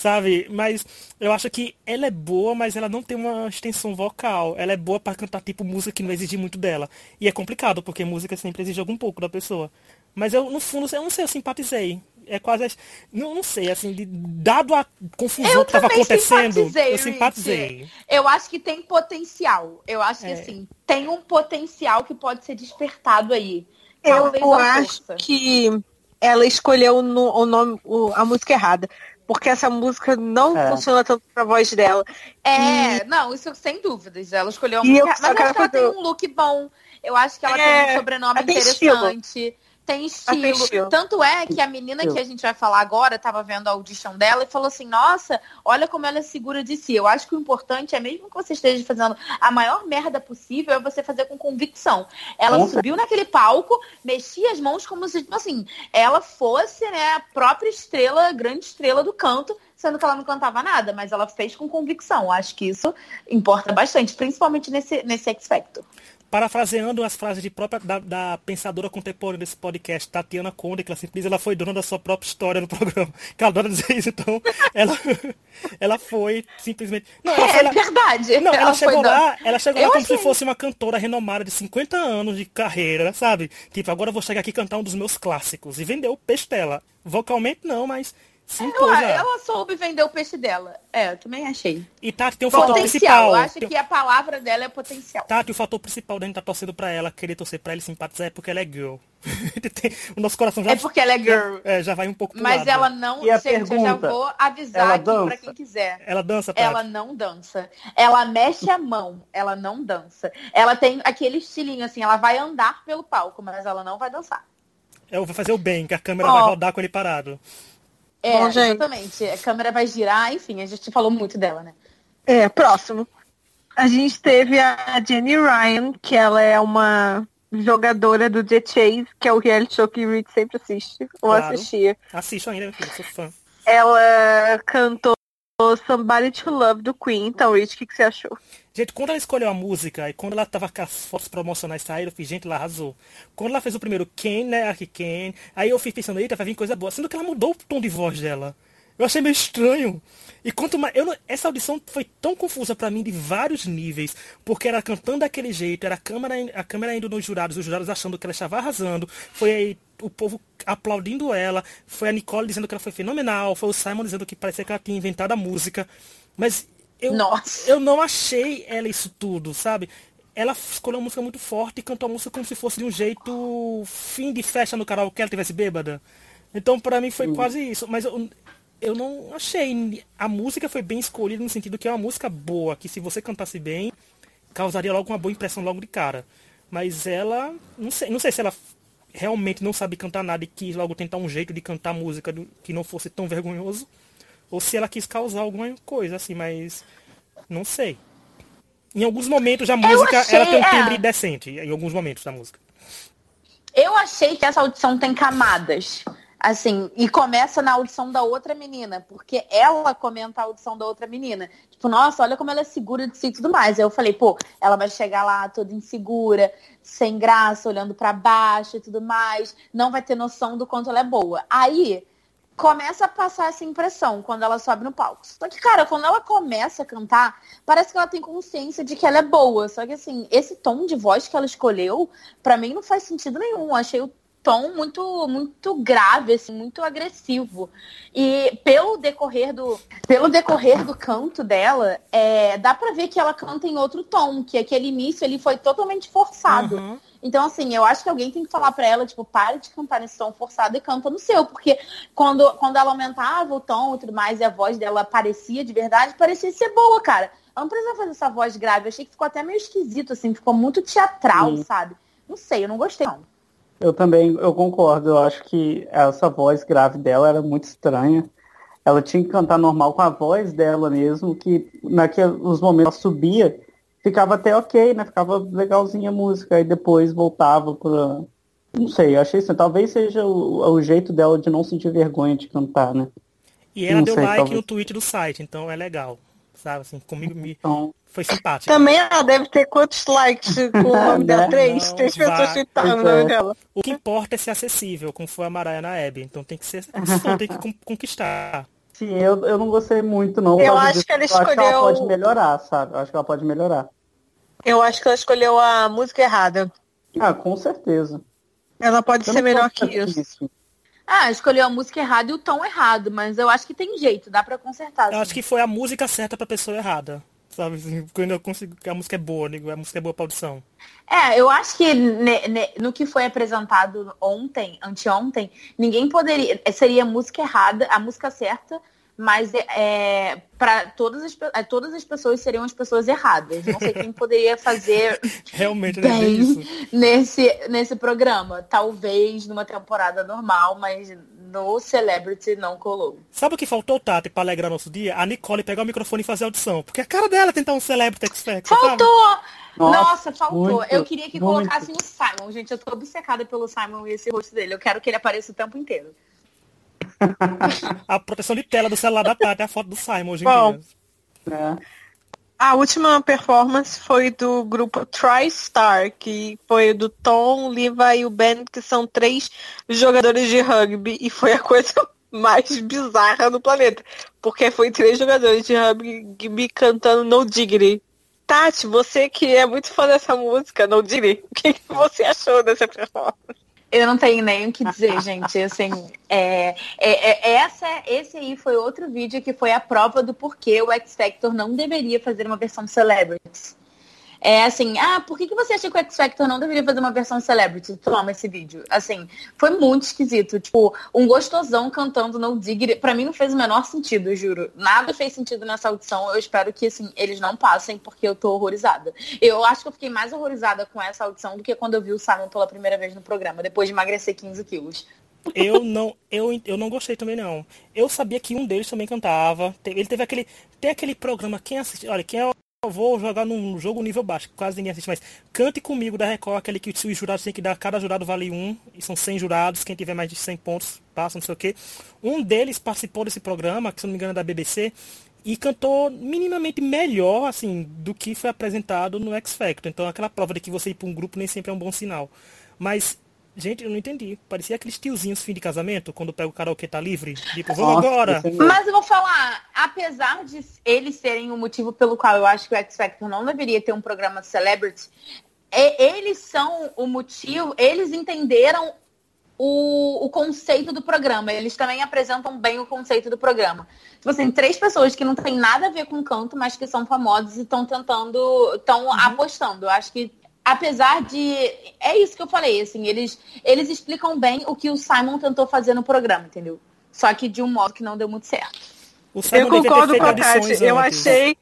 sabe? Mas eu acho que ela é boa, mas ela não tem uma extensão vocal. Ela é boa para cantar tipo música que não exige muito dela. E é complicado, porque música sempre exige algum pouco da pessoa. Mas eu, no fundo, eu não sei, eu simpatizei. É quase. Não, não sei, assim, de, dado a confusão eu que estava acontecendo, eu simpatizei. Eu acho que tem potencial. Eu acho que, é. assim, tem um potencial que pode ser despertado aí. eu acho que ela escolheu no, o nome, o, a música errada porque essa música não é. funciona tanto pra voz dela. É, e... não, isso sem dúvidas. Ela escolheu uma música, mas acho que ela tem um look bom. Eu acho que ela é, tem um sobrenome interessante. Estilo. Tem estilo. tem estilo. Tanto é que a menina que a gente vai falar agora estava vendo a audição dela e falou assim: Nossa, olha como ela é segura de si. Eu acho que o importante é, mesmo que você esteja fazendo a maior merda possível, é você fazer com convicção. Ela Nossa. subiu naquele palco, mexia as mãos como se, tipo assim, ela fosse né, a própria estrela, grande estrela do canto, sendo que ela não cantava nada, mas ela fez com convicção. Acho que isso importa bastante, principalmente nesse, nesse X Factor parafraseando as frases de própria da, da, pensadora contemporânea desse podcast, Tatiana Conde, que ela sempre diz, ela foi dona da sua própria história no programa. Que ela adora dizer isso, então ela, ela foi simplesmente. Não, ela é, foi, é verdade. Não, ela, ela chegou lá, ela chegou lá como achei... se fosse uma cantora renomada de 50 anos de carreira, sabe? Tipo, agora eu vou chegar aqui e cantar um dos meus clássicos. E vendeu o peixe dela. Vocalmente não, mas Sim, ela, ela, soube vender o peixe dela. É, eu também achei. E Tati tem um fator principal. Eu acho tem... que a palavra dela é potencial. Tati, o fator principal da gente tá torcendo pra ela, querer torcer pra ela e simpatizar é porque ela é girl. o nosso coração já... É porque ela é girl. É, já vai um pouco pro Mas lado. ela não... E a gente, pergunta, eu já vou avisar aqui dança? pra quem quiser. Ela dança, Tati? Ela não dança. Ela mexe a mão, ela não dança. Ela tem aquele estilinho assim, ela vai andar pelo palco, mas ela não vai dançar. Eu vou fazer o bem, que a câmera oh. vai rodar com ele parado. É, Bom, exatamente. A câmera vai girar, enfim, a gente falou muito dela, né? É, próximo. A gente teve a Jenny Ryan, que ela é uma jogadora do The Chase, que é o reality show que o Rick sempre assiste, ou claro. assistia. Assisto ainda, filho, sou fã. Ela cantou Somebody to Love do Queen. Então, Rich, o que, que você achou? Gente, quando ela escolheu a música e quando ela tava com as fotos promocionais saíram, eu fiz, gente, ela arrasou. Quando ela fez o primeiro Ken, né, aqui Ken, aí eu fiz pensando, eita, vai vir coisa boa. Sendo que ela mudou o tom de voz dela. Eu achei meio estranho. E quanto mais. Eu não, essa audição foi tão confusa para mim de vários níveis. Porque era cantando daquele jeito, era a câmera, a câmera indo nos jurados, os jurados achando que ela estava arrasando. Foi aí o povo aplaudindo ela. Foi a Nicole dizendo que ela foi fenomenal. Foi o Simon dizendo que parecia que ela tinha inventado a música. Mas eu, Nossa. eu não achei ela isso tudo, sabe? Ela escolheu uma música muito forte e cantou a música como se fosse de um jeito fim de festa no canal que ela tivesse bêbada. Então, para mim, foi uhum. quase isso. Mas eu, eu não achei. A música foi bem escolhida no sentido que é uma música boa, que se você cantasse bem, causaria logo uma boa impressão logo de cara. Mas ela. Não sei, não sei se ela realmente não sabe cantar nada e quis logo tentar um jeito de cantar música que não fosse tão vergonhoso ou se ela quis causar alguma coisa, assim, mas não sei. Em alguns momentos a música achei, ela tem um é. timbre é. decente, em alguns momentos da música. Eu achei que essa audição tem camadas. Assim, e começa na audição da outra menina, porque ela comenta a audição da outra menina. Tipo, nossa, olha como ela é segura de si e tudo mais. Aí eu falei, pô, ela vai chegar lá toda insegura, sem graça, olhando para baixo e tudo mais, não vai ter noção do quanto ela é boa. Aí começa a passar essa impressão quando ela sobe no palco. Só que, cara, quando ela começa a cantar, parece que ela tem consciência de que ela é boa. Só que, assim, esse tom de voz que ela escolheu, para mim não faz sentido nenhum. achei o tom muito muito grave, assim, muito agressivo. E pelo decorrer do pelo decorrer do canto dela, é, dá para ver que ela canta em outro tom, que aquele início ele foi totalmente forçado. Uhum. Então, assim, eu acho que alguém tem que falar para ela, tipo, pare de cantar nesse tom forçado e canta no seu. Porque quando, quando ela aumentava o tom e tudo mais, e a voz dela parecia de verdade, parecia ser boa, cara. Ela não precisa fazer essa voz grave. Eu achei que ficou até meio esquisito, assim, ficou muito teatral, Sim. sabe? Não sei, eu não gostei, não. Eu também, eu concordo. Eu acho que essa voz grave dela era muito estranha. Ela tinha que cantar normal com a voz dela mesmo, que naqueles momentos ela subia, ficava até ok, né? Ficava legalzinha a música, aí depois voltava pra. Não sei, eu achei assim, talvez seja o, o jeito dela de não sentir vergonha de cantar, né? E ela não deu sei, like talvez... no tweet do site, então é legal. Sabe, assim, comigo me. Então, foi simpático. Também ela deve ter quantos likes com o nome dela? Três? Três pessoas citando o nome dela. O que importa é ser acessível, como foi a Mariah na Abby. Então tem que ser. tem que conquistar. Sim, eu, eu não gostei muito, não. Eu acho que ela escolheu. Eu acho que ela pode melhorar, sabe? Eu acho que ela pode melhorar. Eu acho que ela escolheu a música errada. Ah, com certeza. Ela pode eu ser melhor que isso. isso. Ah, escolheu a música errada e o tom errado, mas eu acho que tem jeito, dá para consertar. Assim. Eu acho que foi a música certa pra pessoa errada sabe? Assim, quando eu consigo que a música é boa, a música é boa pra audição. É, eu acho que ne, ne, no que foi apresentado ontem, anteontem, ninguém poderia. Seria a música errada, a música certa, mas é, para todas as, é, todas as pessoas seriam as pessoas erradas. Não sei quem poderia fazer realmente bem nesse, nesse programa. Talvez numa temporada normal, mas no Celebrity não colou. Sabe o que faltou, Tati, para alegrar nosso dia? A Nicole pegar o microfone e fazer audição. Porque a cara dela é tentar um Celebrity X Factor. Faltou! Nossa, Nossa, faltou. Muito, eu queria que muito. colocassem o Simon. Gente, eu tô obcecada pelo Simon e esse rosto dele. Eu quero que ele apareça o tempo inteiro a proteção de tela do celular da Tati é a foto do Simon hoje em Bom, dia. É. A última performance foi do grupo TriStar, que foi do Tom, Liva e o Ben, que são três jogadores de rugby, e foi a coisa mais bizarra do planeta. Porque foi três jogadores de rugby cantando No Diggity. Tati, você que é muito fã dessa música, No Diggity, o que, que você achou dessa performance? Eu não tenho nem o que dizer, gente. Assim, é, é, é, essa, esse aí foi outro vídeo que foi a prova do porquê o X Factor não deveria fazer uma versão Celebrities é assim, ah, por que, que você acha que o X Factor não deveria fazer uma versão celebrity? Toma esse vídeo. Assim, foi muito esquisito. Tipo, um gostosão cantando No Digger. Pra mim não fez o menor sentido, juro. Nada fez sentido nessa audição. Eu espero que, assim, eles não passem, porque eu tô horrorizada. Eu acho que eu fiquei mais horrorizada com essa audição do que quando eu vi o Simon pela primeira vez no programa, depois de emagrecer 15 quilos. Eu não, eu, eu não gostei também não. Eu sabia que um deles também cantava. Ele teve aquele, tem aquele programa quem assiste, olha, quem é vou jogar num jogo nível baixo, quase ninguém assiste, mas Cante Comigo da Record, aquele que os jurados têm que dar, cada jurado vale um, e são 100 jurados, quem tiver mais de 100 pontos passa, não sei o quê. Um deles participou desse programa, que se não me engano é da BBC, e cantou minimamente melhor, assim, do que foi apresentado no X Factor. Então aquela prova de que você ir para um grupo nem sempre é um bom sinal. Mas Gente, eu não entendi. Parecia aqueles tiozinhos fim de casamento, quando pega o karaokê tá livre. Tipo, vamos agora. Mas eu vou falar, apesar de eles serem o motivo pelo qual eu acho que o X Factor não deveria ter um programa de celebrity, eles são o motivo, eles entenderam o, o, conceito do programa. Eles também apresentam bem o conceito do programa. Tipo assim, três pessoas que não tem nada a ver com canto, mas que são famosas e estão tentando, estão uhum. apostando. Eu acho que apesar de. É isso que eu falei, assim, eles, eles explicam bem o que o Simon tentou fazer no programa, entendeu? Só que de um modo que não deu muito certo. eu concordo com a Tati. Eu achei.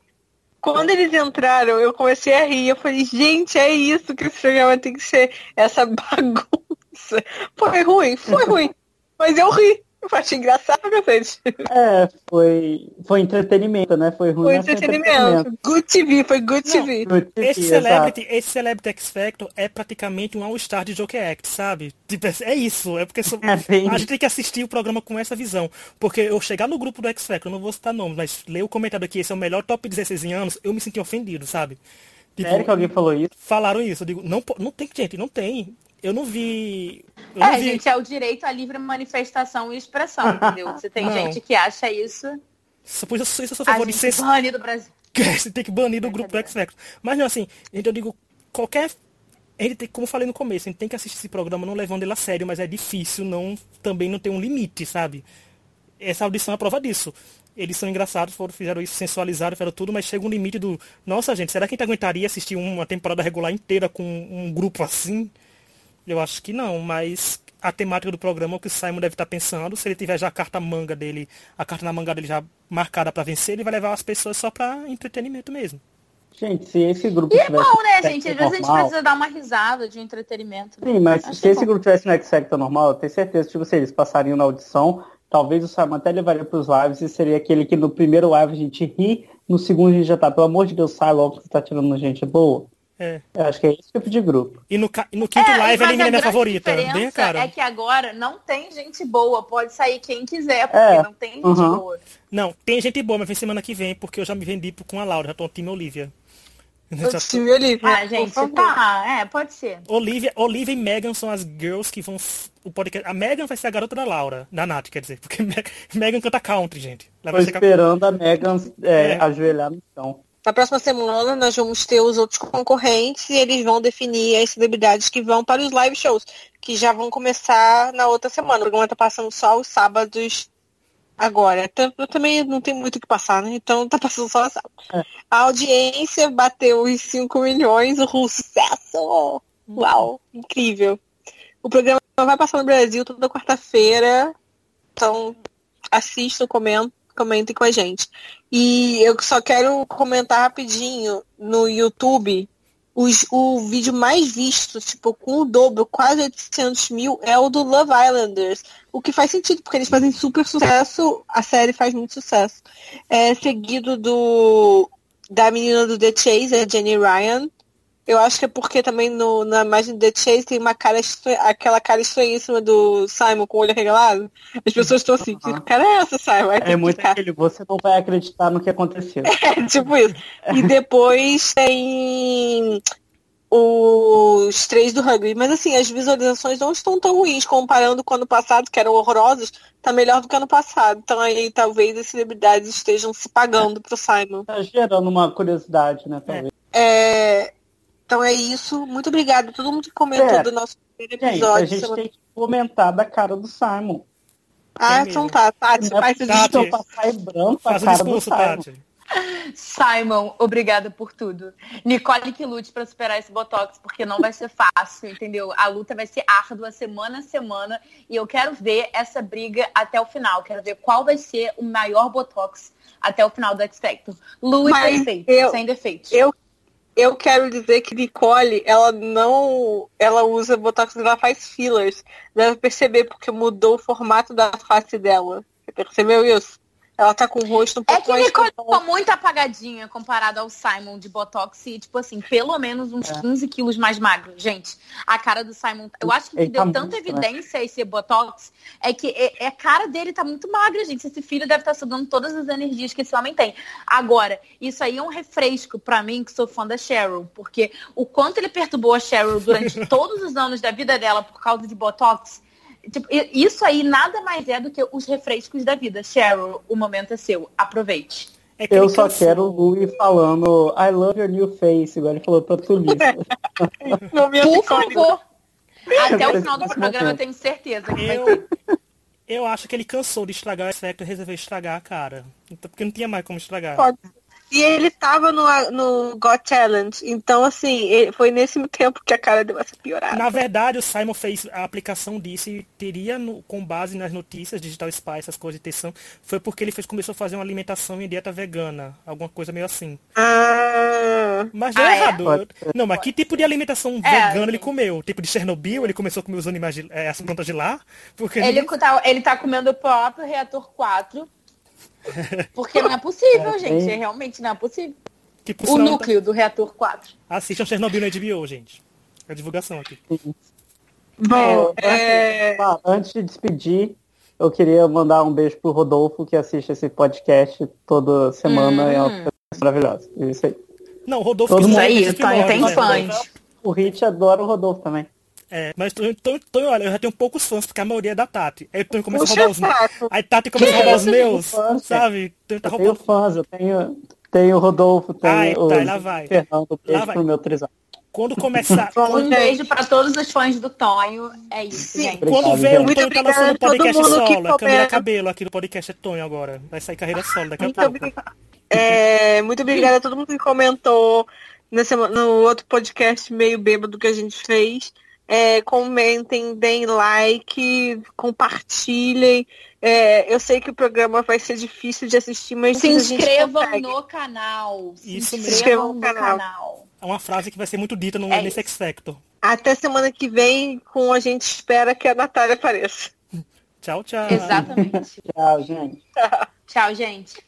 Quando eles entraram, eu comecei a rir. Eu falei, gente, é isso que esse programa tem que ser. Essa bagunça. Foi ruim, foi ruim. Mas eu ri. Eu achei engraçado, cacete. É, foi, foi entretenimento, né? Foi ruim. Foi entretenimento. entretenimento. Good TV, foi good Não, TV. Good TV. Esse Celebrity, esse Celebrity X Factor é praticamente um All-Star de Joker Act, sabe? Tipo, é isso. É porque é bem... a gente tem que assistir o programa com essa visão. Porque eu chegar no grupo do X Factor, eu não vou citar nomes, mas ler o comentário aqui, esse é o melhor top 16 anos, eu me senti ofendido, sabe? Tipo, Sério que alguém falou isso? Falaram isso. Eu digo, não, não tem, gente, não tem eu não vi. Eu é, não vi... gente, é o direito à livre manifestação e expressão, entendeu? Você tem não. gente que acha isso. Isso, isso eu sou a favor de ser. Banir do Brasil. Você tem que banir do grupo do X Factor. Mas não, assim, gente, eu digo, qualquer. Gente tem, como eu falei no começo, a gente tem que assistir esse programa não levando ele a sério, mas é difícil não também não ter um limite, sabe? Essa audição é a prova disso. Eles são engraçados, foram, fizeram isso, sensualizaram, fizeram tudo, mas chega um limite do. Nossa, gente, será que a gente aguentaria assistir uma temporada regular inteira com um grupo assim? Eu acho que não, mas a temática do programa é o que o Simon deve estar pensando. Se ele tiver já a carta manga dele, a carta na manga dele já marcada para vencer, ele vai levar as pessoas só para entretenimento mesmo. Gente, se esse grupo E é bom, né, gente? Às vezes a gente precisa dar uma risada de entretenimento. Sim, mas Acho se esse bom. grupo tivesse no X-Factor normal, eu tenho certeza que tipo, se eles passariam na audição, talvez o Simon até levaria para os lives e seria aquele que no primeiro live a gente ri, no segundo a gente já tá, pelo amor de Deus, sai logo que tá tirando gente boa. É. Eu acho que é esse tipo de grupo. E no, no quinto é, live a é minha favorita. Bem cara. É que agora não tem gente boa. Pode sair quem quiser, porque é. não tem gente uhum. boa. Não, tem gente boa, mas vem semana que vem, porque eu já me vendi com a Laura, já tô no time Olivia. O time Olivia. Ah, gente, tá. É, pode ser. Olivia, Olivia e Megan são as girls que vão. O podcast, a Megan vai ser a garota da Laura, da Nath, quer dizer, porque Megan canta country, gente. Ela Tô esperando a Megan é, é. ajoelhar no chão. Na próxima semana nós vamos ter os outros concorrentes e eles vão definir as celebridades que vão para os live shows, que já vão começar na outra semana. O programa está passando só os sábados agora. Eu também não tem muito o que passar, né? Então tá passando só sábado. É. A audiência bateu os 5 milhões, o sucesso! Uau, incrível. O programa vai passar no Brasil toda quarta-feira. Então assistam, comentem comentem com a gente. E eu só quero comentar rapidinho no YouTube. Os, o vídeo mais visto, tipo, com o dobro, quase 800 mil, é o do Love Islanders. O que faz sentido, porque eles fazem super sucesso, a série faz muito sucesso. É seguido do da menina do The Chase, a Jenny Ryan, eu acho que é porque também no, na imagem do The Chase tem uma cara aquela cara estranhíssima do Simon com o olho arregalado. As pessoas estão assim, que cara é essa, Simon? É muito aquele, você não vai acreditar no que aconteceu. É, tipo isso. E depois tem os três do rugby. Mas assim, as visualizações não estão tão ruins comparando com o ano passado, que eram horrorosos, tá melhor do que ano passado. Então aí talvez as celebridades estejam se pagando pro Simon. Tá gerando uma curiosidade, né, talvez. É, então é isso. Muito obrigada a todo mundo que comentou é. do nosso primeiro episódio. Gente, a gente tem que comentar da cara do Simon. Ah, então tá. Tati, faz Tati, passar branco faz a cara discurso, do Simon. Tati. Simon, obrigada por tudo. Nicole que lute para superar esse botox, porque não vai ser fácil, entendeu? A luta vai ser árdua semana a semana e eu quero ver essa briga até o final. Quero ver qual vai ser o maior botox até o final do X Factor. Perfeito, eu, sem defeitos. Eu eu quero dizer que Nicole, ela não. Ela usa Botox, ela faz fillers. Deve perceber porque mudou o formato da face dela. Você percebeu isso? Ela tá com o rosto um pouco É que Nicole tá muito apagadinha comparado ao Simon de Botox e, tipo assim, pelo menos uns é. 15 quilos mais magro. Gente, a cara do Simon. Eu acho que que deu tá tanta muito, né? evidência né? esse Botox é que é, é, a cara dele tá muito magra, gente. Esse filho deve estar tá sugando todas as energias que esse homem tem. Agora, isso aí é um refresco para mim, que sou fã da Cheryl, porque o quanto ele perturbou a Cheryl durante todos os anos da vida dela por causa de Botox Tipo, isso aí nada mais é do que os refrescos da vida. Cheryl, o momento é seu. Aproveite. É eu só cansou. quero o Louis falando I love your new face, igual ele falou pra Tulissa. Por favor. Até o final do programa eu tenho certeza que eu, vai ter. Eu acho que ele cansou de estragar o X-Factor e resolveu estragar a cara. Então, porque não tinha mais como estragar. Pode e ele tava no, no Got Talent. Então, assim, foi nesse tempo que a cara deu essa piorada. Na verdade, o Simon fez a aplicação disso e teria, no, com base nas notícias, Digital Spy, essas coisas de tensão, foi porque ele fez, começou a fazer uma alimentação em dieta vegana. Alguma coisa meio assim. Ah, mas deu ah, é? errado. É? Não, mas que tipo de alimentação é, vegana ele comeu? Tipo de Chernobyl? Ele começou a comer os animais, de, é, as plantas de lá? Porque ele, ele... Tá, ele tá comendo o próprio reator 4 porque não é possível, é, gente. Tem... Realmente não é possível. o tá- núcleo tá... do reator 4. Assistam Chernobyl no HBO, gente. É a divulgação aqui. Bom, é... antes de despedir, eu queria mandar um beijo pro Rodolfo, que assiste esse podcast toda semana. Hum. É uma pessoa maravilhosa. É isso aí. Não, o Rodolfo... Todo mundo aí, tá, tem fãs. O Rich adora o Rodolfo também. É, mas então, então, olha, eu já tenho poucos fãs, porque a maioria é da Tati. Aí então começa a roubar os meus. Aí Tati começa a roubar os meus, fãs, sabe? Então, tá eu tenho fãs, eu tenho, tenho o Rodolfo, tenho Ai, o tá, lá vai. Fernando, beijo lá vai. pro meu trisal. Quando começar. um beijo para todos os fãs do Tonho. É isso, Sim, gente. Quando vê o Tonho tá lançando o podcast solo, a Camila Cabelo aqui no podcast é Tonho agora. Vai sair carreira solo daqui a muito pouco. É, muito obrigada a todo mundo que comentou nesse, no outro podcast meio bêbado que a gente fez. É, comentem, deem like, compartilhem. É, eu sei que o programa vai ser difícil de assistir, mas se inscrevam no canal. Se Isso inscrevam no canal. canal. É uma frase que vai ser muito dita no, é nesse X Factor. Até semana que vem, com a gente espera que a Natália apareça. tchau, tchau. Exatamente. tchau, gente. Tchau, gente.